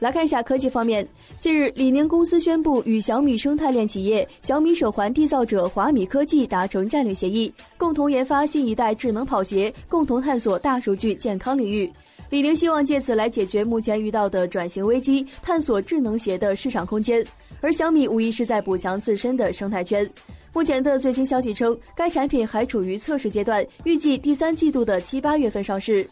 来看一下科技方面近日李宁公司宣布与小米生态链企业小米手环缔造者华米科技达成战略协议共同研发新一代智能跑鞋共同探索大数据健康领域。李宁希望借此来解决目前遇到的转型危机探索智能鞋的市场空间。而小米无疑是在补强自身的生态圈。目前的最新消息称该产品还处于测试阶段预计第三季度的七八月份上市。